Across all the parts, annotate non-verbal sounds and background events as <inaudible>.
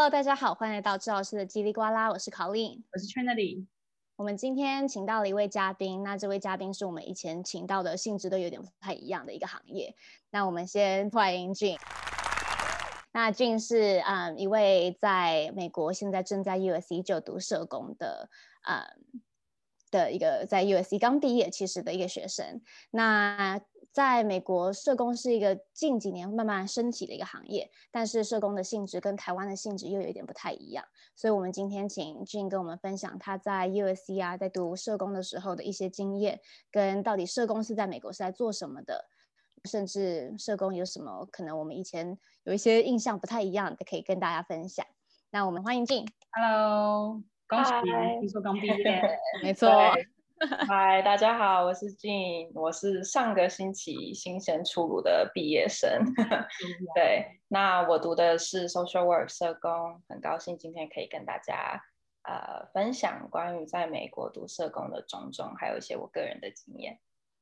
Hello，大家好，欢迎来到治疗师的叽里呱啦，我是 Colleen，我是 Trinity。我们今天请到了一位嘉宾，那这位嘉宾是我们以前请到的性质都有点不太一样的一个行业。那我们先欢迎 Jean。那 Jean 是嗯一位在美国现在正在 USC 就读社工的嗯的一个在 USC 刚毕业其实的一个学生。那在美国，社工是一个近几年慢慢升起的一个行业，但是社工的性质跟台湾的性质又有一点不太一样，所以我们今天请 Jean 跟我们分享他在 USC 啊，在读社工的时候的一些经验，跟到底社工是在美国是在做什么的，甚至社工有什么可能我们以前有一些印象不太一样的，可以跟大家分享。那我们欢迎 Jean。Hello，恭喜你，听说刚毕业，<laughs> 没错。<laughs> 嗨，大家好，我是静我是上个星期新鲜出炉的毕业生。<laughs> 对，那我读的是 Social Work 社工，很高兴今天可以跟大家呃分享关于在美国读社工的种种，还有一些我个人的经验。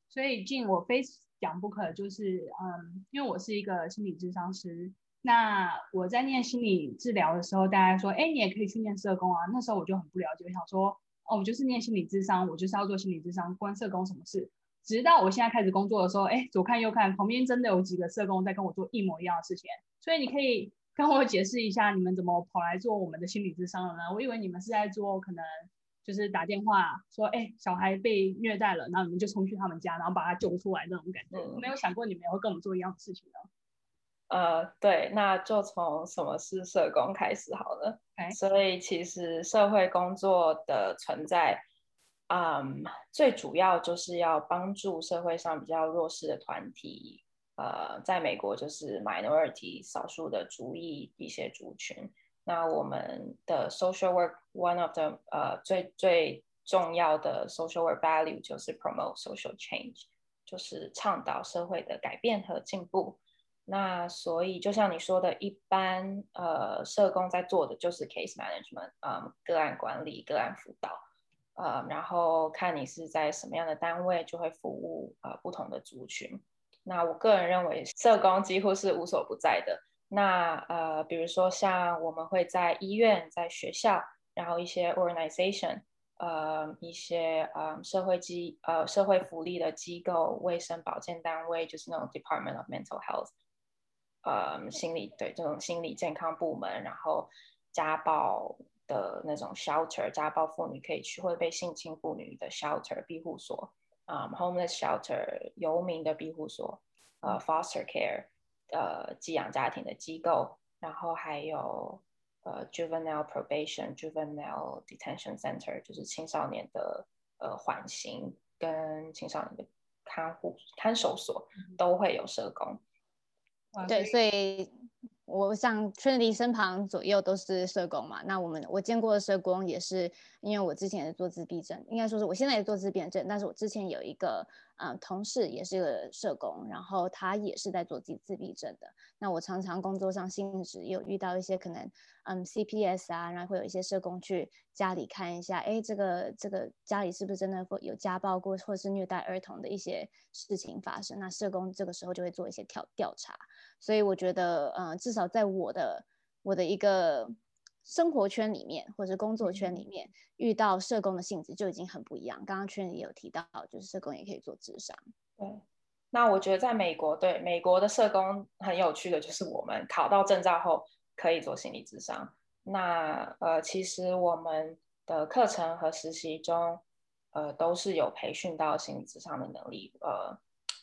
所以静我非讲不可，就是嗯，因为我是一个心理智商师，那我在念心理治疗的时候，大家说，哎，你也可以去念社工啊，那时候我就很不了解，我想说。哦，我就是念心理智商，我就是要做心理智商，关社工什么事？直到我现在开始工作的时候，哎，左看右看，旁边真的有几个社工在跟我做一模一样的事情。所以你可以跟我解释一下，你们怎么跑来做我们的心理智商了呢？我以为你们是在做可能就是打电话说，哎，小孩被虐待了，然后你们就冲去他们家，然后把他救出来那种感觉。没有想过你们也会跟我们做一样的事情呢。呃，对，那就从什么是社工开始好了。所以其实社会工作的存在，嗯，最主要就是要帮助社会上比较弱势的团体，呃，在美国就是 minority 少数的族裔一些族群。那我们的 social work one of the 呃最最重要的 social work value 就是 promote social change，就是倡导社会的改变和进步。那所以，就像你说的，一般呃，社工在做的就是 case management，嗯，个案管理、个案辅导，呃，然后看你是在什么样的单位，就会服务呃不同的族群。那我个人认为，社工几乎是无所不在的。那呃，比如说像我们会在医院、在学校，然后一些 organization，呃，一些呃社会机呃社会福利的机构、卫生保健单位，就是那种 Department of Mental Health。呃，心理对这种心理健康部门，然后家暴的那种 shelter，家暴妇女可以去，或者被性侵妇女的 shelter 庇护所，啊、um，homeless shelter 游民的庇护所，呃，foster care，呃，寄养家庭的机构，然后还有呃，juvenile probation，juvenile detention center，就是青少年的呃缓刑跟青少年的看护看守所都会有社工。对，所以我像 Trinity 身旁左右都是社工嘛。那我们我见过的社工也是，因为我之前也做自闭症，应该说是我现在也做自闭症，但是我之前有一个。嗯，同事也是个社工，然后他也是在做自己自闭症的。那我常常工作上性质有遇到一些可能，嗯，CPS 啊，然后会有一些社工去家里看一下，哎，这个这个家里是不是真的会有家暴过，或是虐待儿童的一些事情发生？那社工这个时候就会做一些调调查。所以我觉得，嗯，至少在我的我的一个。生活圈里面或者工作圈里面遇到社工的性质就已经很不一样。刚刚圈里也有提到，就是社工也可以做智商。对，那我觉得在美国，对美国的社工很有趣的就是，我们考到证照后可以做心理智商。那呃，其实我们的课程和实习中，呃，都是有培训到心理智商的能力。呃，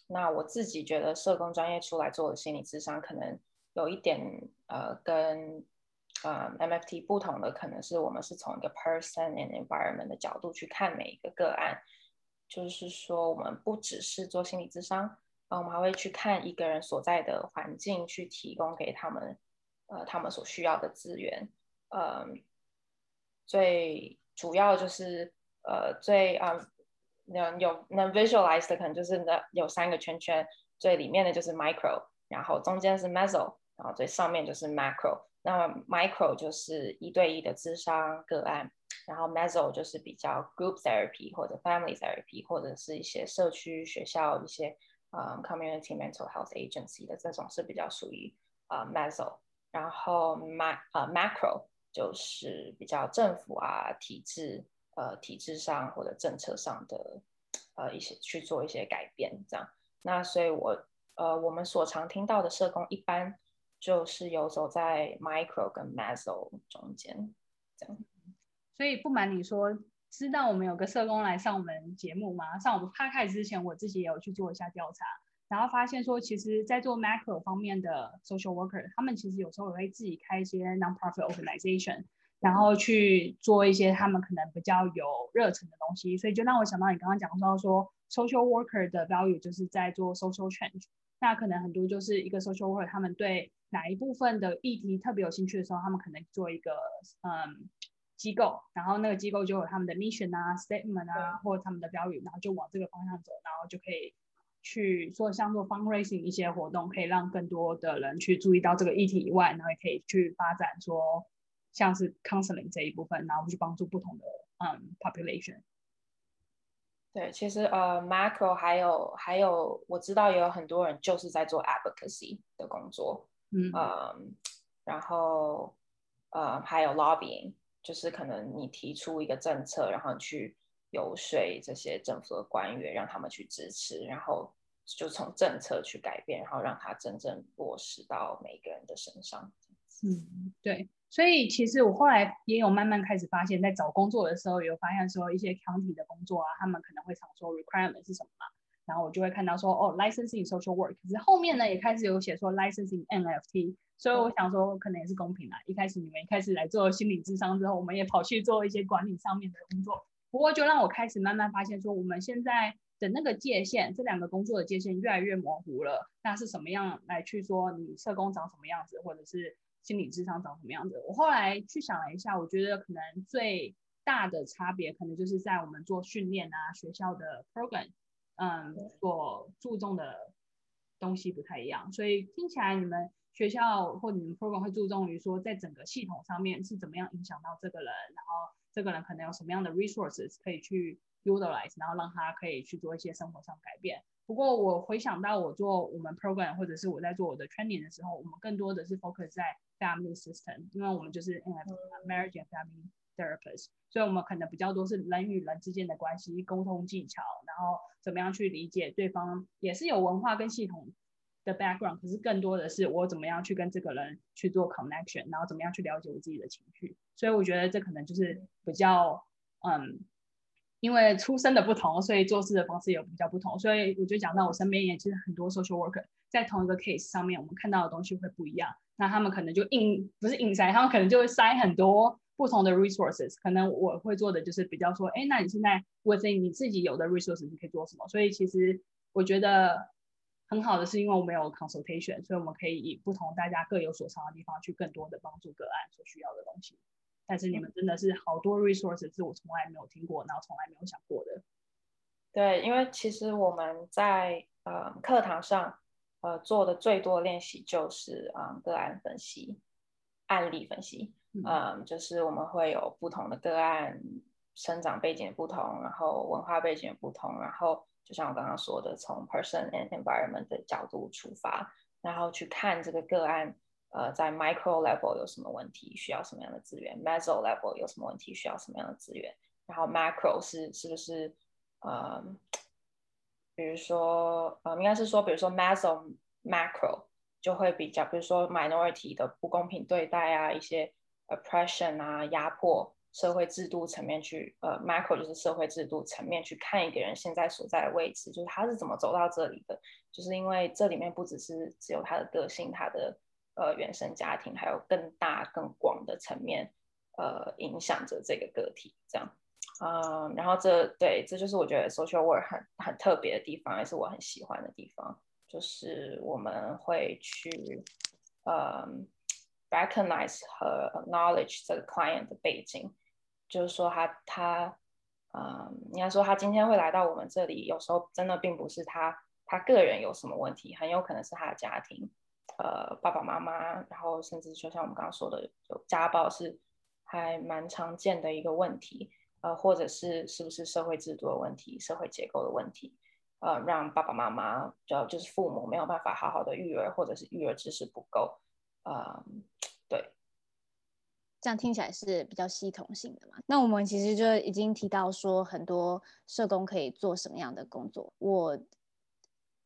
那我自己觉得社工专业出来做的心理智商，可能有一点呃跟。呃、，MFT 不同的可能是我们是从一个 person and environment 的角度去看每一个个案，就是说我们不只是做心理咨商，呃，我们还会去看一个人所在的环境，去提供给他们呃他们所需要的资源。呃，最主要就是呃最啊能有能 visualize 的可能就是那有三个圈圈，最里面的就是 micro，然后中间是 meso，然后最上面就是 macro。那 micro 就是一对一的咨商个案，然后 meso 就是比较 group therapy 或者 family therapy 或者是一些社区学校一些呃、community mental health agency 的这种是比较属于呃、meso，然后 mac 呃 macro 就是比较政府啊体制呃体制上或者政策上的呃一些去做一些改变这样。那所以我呃我们所常听到的社工一般就是游走在 micro 跟 meso 中间这样。所以不瞒你说，知道我们有个社工来上我们节目吗？上我们 podcast 之前，我自己也有去做一下调查，然后发现说，其实，在做 macro 方面的 social worker，他们其实有时候也会自己开一些 non-profit organization，然后去做一些他们可能比较有热忱的东西。所以就让我想到你刚刚讲到说，social worker 的 value 就是在做 social change。那可能很多就是一个 social worker，他们对哪一部分的议题特别有兴趣的时候，他们可能做一个嗯。机构，然后那个机构就有他们的 mission 啊、statement 啊，或者他们的标语，然后就往这个方向走，然后就可以去做像做 fundraising 一些活动，可以让更多的人去注意到这个议题以外，然后也可以去发展说像是 counseling 这一部分，然后去帮助不同的嗯 population。对，其实呃 macro 还有还有我知道也有很多人就是在做 advocacy 的工作，嗯，嗯然后呃还有 lobbying。就是可能你提出一个政策，然后去游说这些政府的官员，让他们去支持，然后就从政策去改变，然后让它真正落实到每个人的身上。嗯，对。所以其实我后来也有慢慢开始发现，在找工作的时候，有发现说一些 county 的工作啊，他们可能会常说 requirement 是什么嘛，然后我就会看到说哦，licensing social work，可是后面呢也开始有写说 licensing NFT。所以我想说，可能也是公平啦。一开始你们一开始来做心理智商之后，我们也跑去做一些管理上面的工作。不过就让我开始慢慢发现，说我们现在的那个界限，这两个工作的界限越来越模糊了。那是什么样来去说你社工长什么样子，或者是心理智商长什么样子？我后来去想了一下，我觉得可能最大的差别，可能就是在我们做训练啊，学校的 program，嗯，所注重的东西不太一样。所以听起来你们。学校或你们 program 会注重于说，在整个系统上面是怎么样影响到这个人，然后这个人可能有什么样的 resources 可以去 utilize，然后让他可以去做一些生活上改变。不过我回想到我做我们 program 或者是我在做我的 training 的时候，我们更多的是 focus 在 family system，因为我们就是 marriage and family therapist，所以我们可能比较多是人与人之间的关系、沟通技巧，然后怎么样去理解对方，也是有文化跟系统。的 background，可是更多的是我怎么样去跟这个人去做 connection，然后怎么样去了解我自己的情绪。所以我觉得这可能就是比较，嗯，因为出身的不同，所以做事的方式也比较不同。所以我就讲到我身边也其实很多 social worker 在同一个 case 上面，我们看到的东西会不一样。那他们可能就硬不是硬塞，他们可能就会塞很多不同的 resources。可能我会做的就是比较说，哎，那你现在 within 你自己有的 resources 你可以做什么？所以其实我觉得。很好的是，因为我们有 consultation，所以我们可以以不同大家各有所长的地方去更多的帮助个案所需要的东西。但是你们真的是好多 resources 是我从来没有听过，然后从来没有想过的。对，因为其实我们在呃课堂上呃做的最多的练习就是啊、呃、个案分析、案例分析，嗯、呃，就是我们会有不同的个案，生长背景不同，然后文化背景不同，然后。就像我刚刚说的，从 person and environment 的角度出发，然后去看这个个案，呃，在 micro level 有什么问题，需要什么样的资源；meso level 有什么问题，需要什么样的资源。然后 macro 是是不是，呃，比如说，呃，应该是说，比如说 meso macro 就会比较，比如说 minority 的不公平对待啊，一些 oppression 啊，压迫。社会制度层面去，呃，macro 就是社会制度层面去看一个人现在所在的位置，就是他是怎么走到这里的，就是因为这里面不只是只有他的个性，他的呃原生家庭，还有更大更广的层面，呃，影响着这个个体，这样，嗯，然后这对，这就是我觉得 social work 很很特别的地方，也是我很喜欢的地方，就是我们会去，嗯，recognize 和 acknowledge 这个 client 的背景。就是说他他，嗯，应该说他今天会来到我们这里，有时候真的并不是他他个人有什么问题，很有可能是他的家庭，呃，爸爸妈妈，然后甚至就像我们刚刚说的，有家暴是还蛮常见的一个问题，呃，或者是是不是社会制度的问题、社会结构的问题，呃，让爸爸妈妈就就是父母没有办法好好的育儿，或者是育儿知识不够，嗯，对，这样听起来是比较系统性的嘛。那我们其实就已经提到说，很多社工可以做什么样的工作。我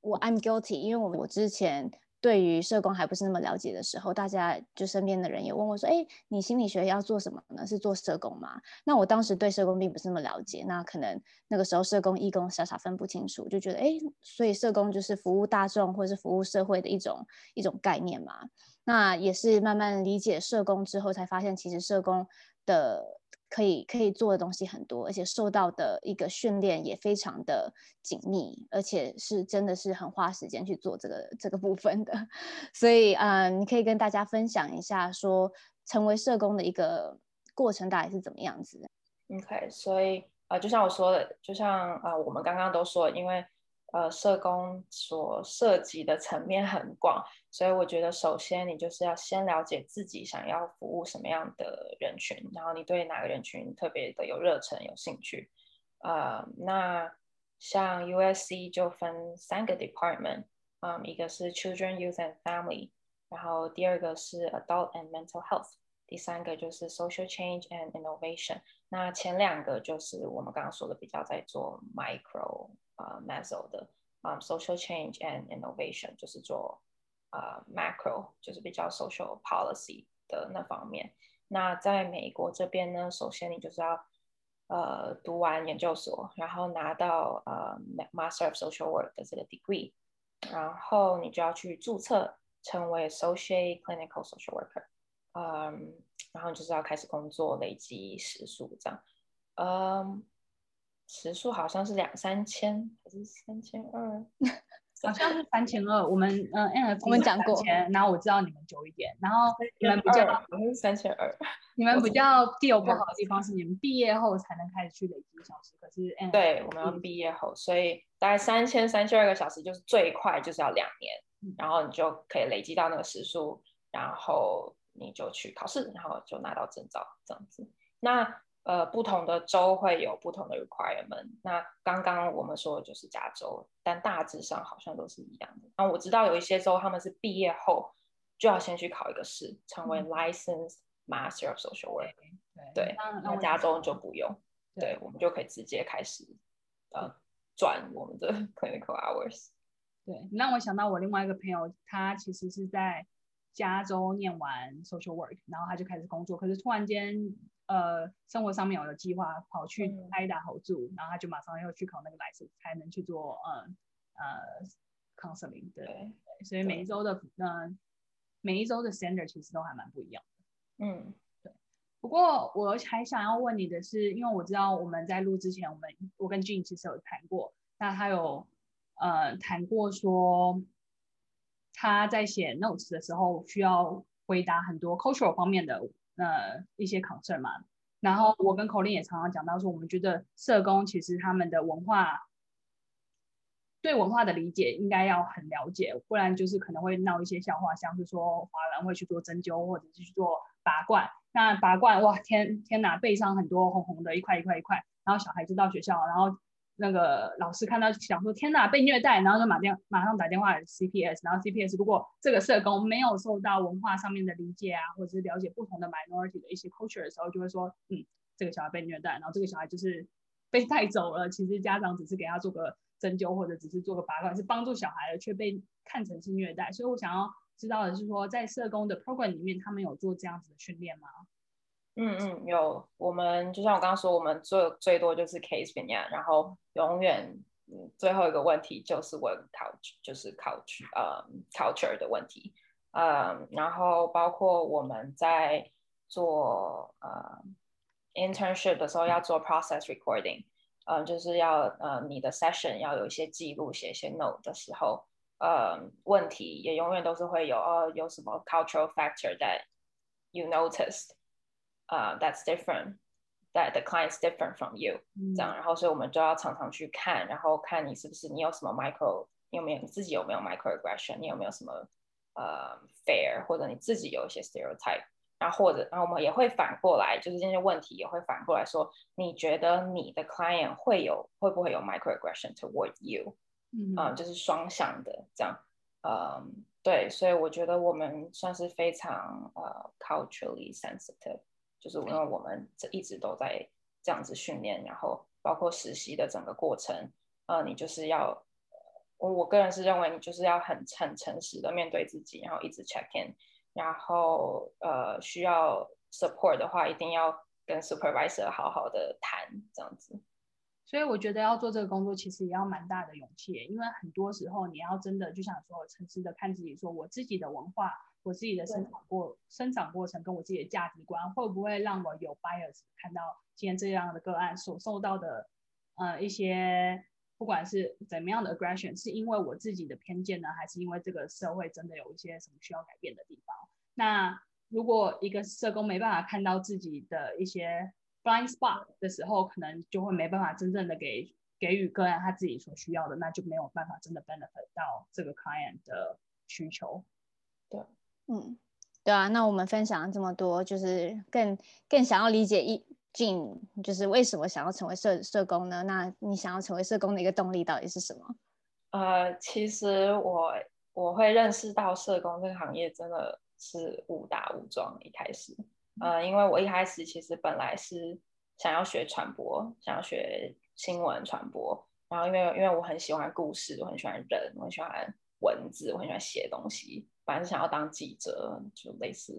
我 I'm guilty，因为我我之前。对于社工还不是那么了解的时候，大家就身边的人也问我说：“哎，你心理学要做什么呢？是做社工吗？”那我当时对社工并不是那么了解，那可能那个时候社工、义工傻傻分不清楚，就觉得哎，所以社工就是服务大众或是服务社会的一种一种概念嘛。那也是慢慢理解社工之后，才发现其实社工的。可以可以做的东西很多，而且受到的一个训练也非常的紧密，而且是真的是很花时间去做这个这个部分的。所以，嗯，你可以跟大家分享一下，说成为社工的一个过程大概是怎么样子的？OK，所以啊、就像我说的，就像啊、我们刚刚都说，因为。呃，社工所涉及的层面很广，所以我觉得首先你就是要先了解自己想要服务什么样的人群，然后你对哪个人群特别的有热忱、有兴趣。呃，那像 USC 就分三个 department，嗯，一个是 Children, Youth and Family，然后第二个是 Adult and Mental Health，第三个就是 Social Change and Innovation。那前两个就是我们刚刚说的比较在做 micro。啊、uh,，Meso 的啊、um,，Social Change and Innovation 就是做啊、Macro，就是比较 Social Policy 的那方面。那在美国这边呢，首先你就是要呃读完研究所，然后拿到呃、Master of Social Work 的这个 Degree，然后你就要去注册成为 Associate Clinical Social Worker，嗯、然后就是要开始工作，累积时数这样，嗯、时数好像是两三千还是三千二？<laughs> 好像是三千二。我们嗯我们讲过，然后我知道你们久一点，然后 <laughs> 你们比较我们是三千二。你们比较 deal 不好的地方是你们毕业后才能开始去累积小时，可是 N 对，我们要毕业后，所以大概三千三千二个小时就是最快就是要两年，嗯，然后你就可以累积到那个时数，然后你就去考试，然后就拿到证照这样子。那呃，不同的州会有不同的 requirement。那刚刚我们说的就是加州，但大致上好像都是一样的。那我知道有一些州他们是毕业后就要先去考一个试，成为 licensed master of social work。对，那加州就不用，对，我们就可以直接开始呃转我们的 <laughs> clinical hours。对，你让我想到我另外一个朋友，他其实是在加州念完 social work，然后他就开始工作，可是突然间。呃，生活上面有了计划，跑去挨打合住，嗯，然后他就马上要去考那个 license，才能去做呃呃 counseling。对，对，所以每一周的呃每一周的 standard 其实都还蛮不一样的。嗯，对。不过我还想要问你的是，因为我知道我们在录之前，我们我跟 Jean 其实有谈过，那他有呃谈过说他在写 notes 的时候需要回答很多 cultural 方面的。呃，一些 concern 嘛，然后我跟 Colin 也常常讲到说，我们觉得社工其实他们的文化，对文化的理解应该要很了解，不然就是可能会闹一些笑话，像是说华人会去做针灸或者是去做拔罐，那拔罐哇天天哪，背上很多红红的一块一块一块，然后小孩子到学校，然后。那个老师看到想说天哪，被虐待，然后就马电马上打电话给 CPS，然后 CPS 如果这个社工没有受到文化上面的理解啊，或者是了解不同的 minority 的一些 culture 的时候，就会说，嗯，这个小孩被虐待，然后这个小孩就是被带走了。其实家长只是给他做个针灸或者只是做个拔罐，是帮助小孩的，却被看成是虐待。所以我想要知道的是说，在社工的 program 里面，他们有做这样子的训练吗？嗯嗯，有。我们就像我刚刚说，我们做最多就是 case vignette，然后永远最后一个问题就是问 culture，就是 culture 呃 culture 的问题，嗯，然后包括我们在做呃 internship 的时候要做 process recording，嗯，就是要呃你的 session 要有一些记录，写一些 note 的时候，呃，问题也永远都是会有哦，有什么 cultural factor that you noticed。呃、uh,，that's different. That the client's different from you. 嗯、这样，然后所以我们就要常常去看，然后看你是不是你有什么 micro，你有没有你自己有没有 microaggression，你有没有什么呃、uh, fair，或者你自己有一些 stereotype，然后或者然后我们也会反过来，就是这些问题也会反过来说，你觉得你的 client 会有会不会有 microaggression toward you？嗯，uh, 就是双向的这样。 呃，对，所以我觉得我们算是非常呃 culturally sensitive， 就是因为我们这一直都在这样子训练，然后包括实习的整个过程，呃，你就是要，我我个人是认为你就是要很很诚实的面对自己，然后一直 check in，然后呃需要 support 的话，一定要跟 supervisor 好好的谈这样子。所以我觉得要做这个工作，其实也要蛮大的勇气，因为很多时候你要真的就想说，诚实的看自己，说我自己的文化，我自己的生长过生长过程，跟我自己的价值观，会不会让我有 bias 看到今天这样的个案所受到的，呃，一些不管是怎么样的 aggression，是因为我自己的偏见呢，还是因为这个社会真的有一些什么需要改变的地方？那如果一个社工没办法看到自己的一些，blind spot 的时候，可能就会没办法真正的给给予个案他自己所需要的，那就没有办法真的 benefit 到这个 client 的需求。对，嗯，对啊。那我们分享了这么多，就是更更想要理解一 Jean，就是为什么想要成为社社工呢？那你想要成为社工的一个动力到底是什么？呃，其实我我会认识到社工这个行业真的是误打误撞一开始。呃，因为我一开始其实本来是想要学传播，想要学新闻传播，然后因为因为我很喜欢故事，我很喜欢人，我很喜欢文字，我很喜欢写东西，本来是想要当记者，就类似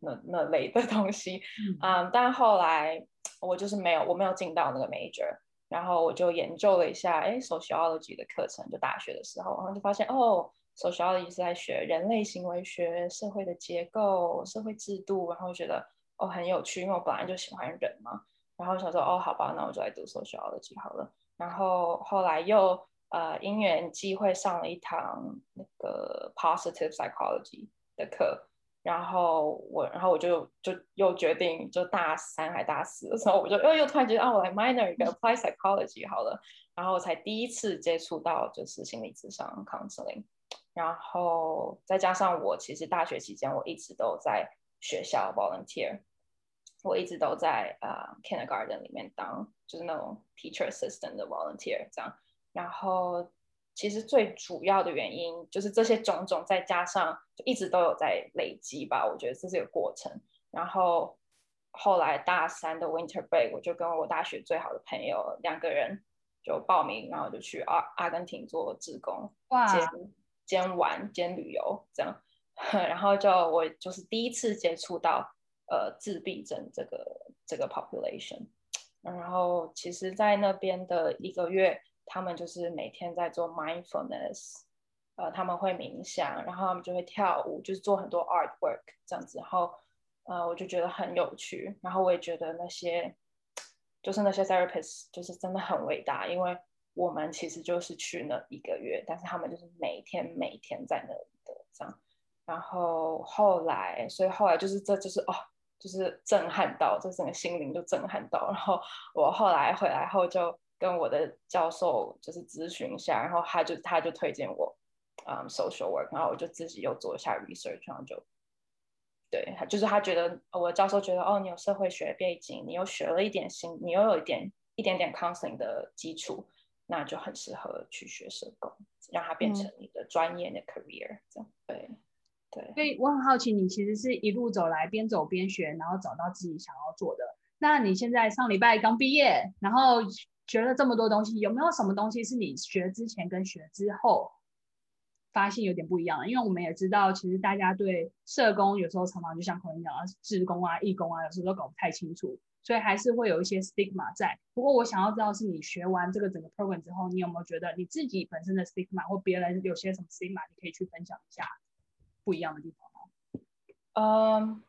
那那类的东西，嗯，um, 但后来我就是没有，我没有进到那个 major，然后我就研究了一下，哎，sociology 的课程，就大学的时候，然后就发现哦。sociology 是在学人类行为学、社会的结构、社会制度，然后觉得。哦，很有趣，因为我本来就喜欢人嘛，然后想说，哦，好吧，那我就来读 sociology 好了。然后后来又呃因缘机会上了一堂那个 positive psychology 的课，然后我，然后我就就又决定，就大三还大四的时候，我就又又突然觉得，啊，我来 minor 一个 apply psychology 好了，然后我才第一次接触到就是心理咨商 counseling，然后再加上我其实大学期间我一直都在。学校 volunteer，我一直都在啊、kindergarten 里面当就是那种 teacher assistant 的 volunteer 这样，然后其实最主要的原因就是这些种种再加上就一直都有在累积吧，我觉得这是一个过程。然后后来大三的 winter break，我就跟我大学最好的朋友两个人就报名，然后就去阿阿根廷做志工，哇，兼兼玩兼旅游这样。<laughs> 然后就我就是第一次接触到呃自闭症这个这个 population，然后其实，在那边的一个月，他们就是每天在做 mindfulness，呃，他们会冥想，然后他们就会跳舞，就是做很多 artwork 这样子，然后呃，我就觉得很有趣，然后我也觉得那些就是那些 therapists 就是真的很伟大，因为我们其实就是去那一个月，但是他们就是每天每天在那里的这样。然后后来，所以后来就是这就是哦，就是震撼到，这整个心灵就震撼到。然后我后来回来后就跟我的教授就是咨询一下，然后他就他就推荐我，嗯，social work，然后我就自己又做一下 research，然后就对，就是他觉得我的教授觉得哦，你有社会学背景，你又学了一点心，你又有一点一点点 counseling 的基础，那就很适合去学社工，让它变成你的专业的 career，这样对。对，所以我很好奇，你其实是一路走来，边走边学，然后找到自己想要做的。那你现在上礼拜刚毕业，然后学了这么多东西，有没有什么东西是你学之前跟学之后发现有点不一样？因为我们也知道，其实大家对社工有时候常常就像口音讲啊，志工啊、义工啊，有时候都搞不太清楚，所以还是会有一些 stigma 在。不过我想要知道，是你学完这个整个 program 之后，你有没有觉得你自己本身的 stigma 或别人有些什么 stigma，你可以去分享一下？不一样的地方吗？嗯，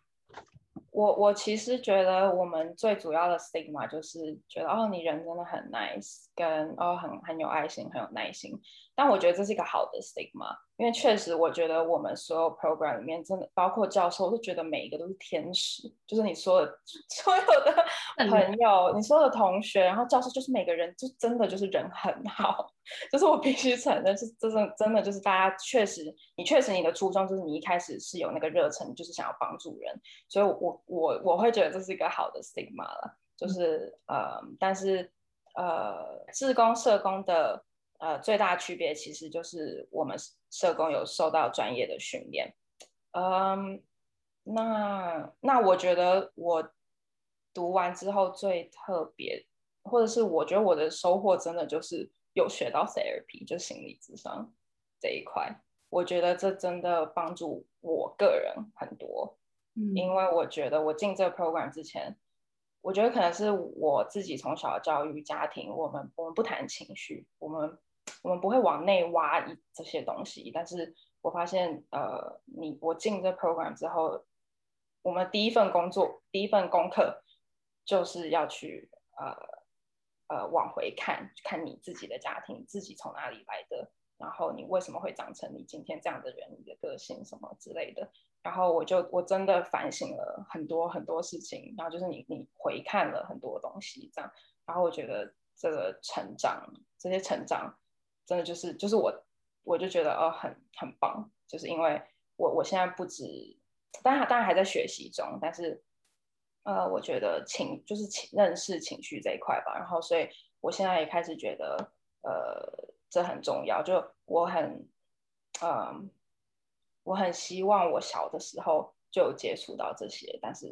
我我其实觉得我们最主要的 stigma 就是觉得哦，你人真的很 nice，跟哦很很有爱心，很有耐心。但我觉得这是一个好的 stigma，因为确实我觉得我们所有 program 里面真的包括教授，我都觉得每一个都是天使，就是你说的 <laughs> 所有的朋友，你所有的同学，然后教授就是每个人就真的就是人很好，<laughs> 就是我必须承认是真的真的就是大家确实你确实你的初衷就是你一开始是有那个热忱，就是想要帮助人，所以我我我会觉得这是一个好的 stigma 了，就是呃但是呃志工社工的。呃，最大的区别其实就是我们社工有受到专业的训练。嗯，那那我觉得我读完之后最特别，或者是我觉得我的收获真的就是有学到 therapy，就心理智商这一块。我觉得这真的帮助我个人很多。嗯，因为我觉得我进这个 program 之前，我觉得可能是我自己从小教育家庭，我们我们不谈情绪，我们我们不会往内挖一这些东西，但是。我发现，呃，你我进这 program 之后，我们第一份工作、第一份功课，就是要去呃呃往回看看你自己的家庭，自己从哪里来的，然后你为什么会长成你今天这样的人，你的个性什么之类的。然后我就我真的反省了很多很多事情，然后就是你你回看了很多东西，这样，然后我觉得这个成长，这些成长，真的就是就是我。我就觉得哦，很很棒，就是因为我我现在不止，当然当然还在学习中，但是呃，我觉得情就是情认识情绪这一块吧，然后所以我现在也开始觉得呃，这很重要，就我很嗯、我很希望我小的时候就有接触到这些，但是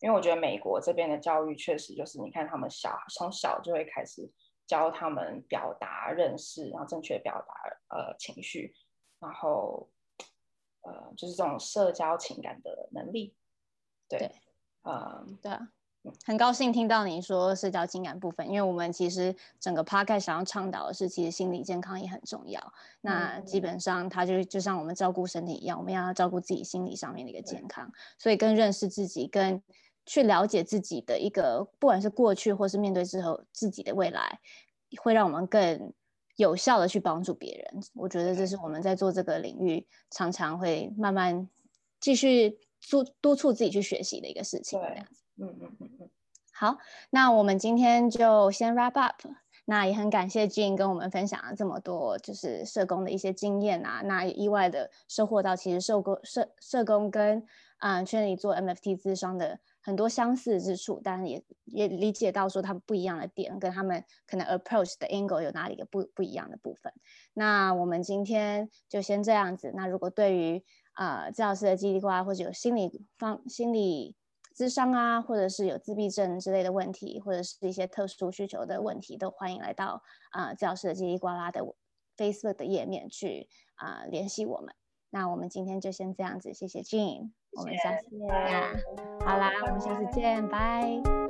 因为我觉得美国这边的教育确实就是，你看他们小从小就会开始。教他们表达、认识，然后正确表达呃情绪，然后呃就是这种社交情感的能力。对，啊，对啊，很高兴听到你说社交情感部分，因为我们其实整个 podcast 想要倡导的是，其实心理健康也很重要。那基本上，它就就像我们照顾身体一样，我们要照顾自己心理上面的一个健康，所以跟认识自己跟。去了解自己的一个，不管是过去或是面对之后自己的未来，会让我们更有效的去帮助别人。我觉得这是我们在做这个领域常常会慢慢继续督督促自己去学习的一个事情。对，嗯嗯嗯嗯。好，那我们今天就先 wrap up。那也很感谢 Jean 跟我们分享了这么多，就是社工的一些经验啊。那也意外的收获到，其实社工社社工跟啊圈里做 MFT 咨商的。很多相似之处，但也也理解到说他们不一样的点，跟他们可能 approach 的 angle 有哪里个不不一样的部分。那我们今天就先这样子。那如果对于呃治疗师的叽里呱啦，或者有心理方心理咨商啊，或者是有自闭症之类的问题，或者是一些特殊需求的问题，都欢迎来到啊、呃、治疗师的叽里呱啦的 Facebook 的页面去啊、联系我们。那我们今天就先这样子，谢谢 Jean，我们下次见。好啦，我们下次见，拜。